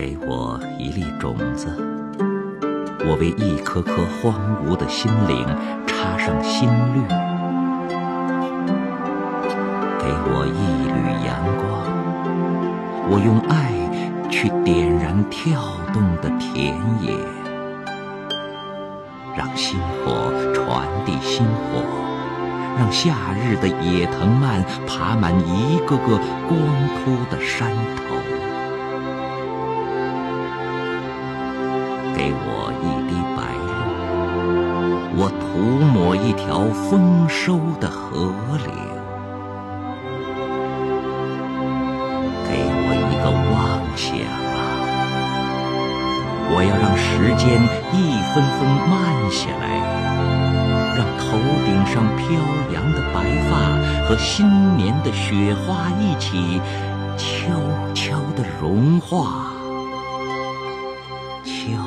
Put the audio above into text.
给我一粒种子，我为一颗颗荒芜的心灵插上新绿。给我一缕阳光，我用爱去点燃跳动的田野，让星火传递星火，让夏日的野藤蔓爬满一个个光秃的山头。给我一滴白露，我涂抹一条丰收的河流。给我一个妄想啊！我要让时间一分分慢下来，让头顶上飘扬的白发和新年的雪花一起悄悄地融化。悄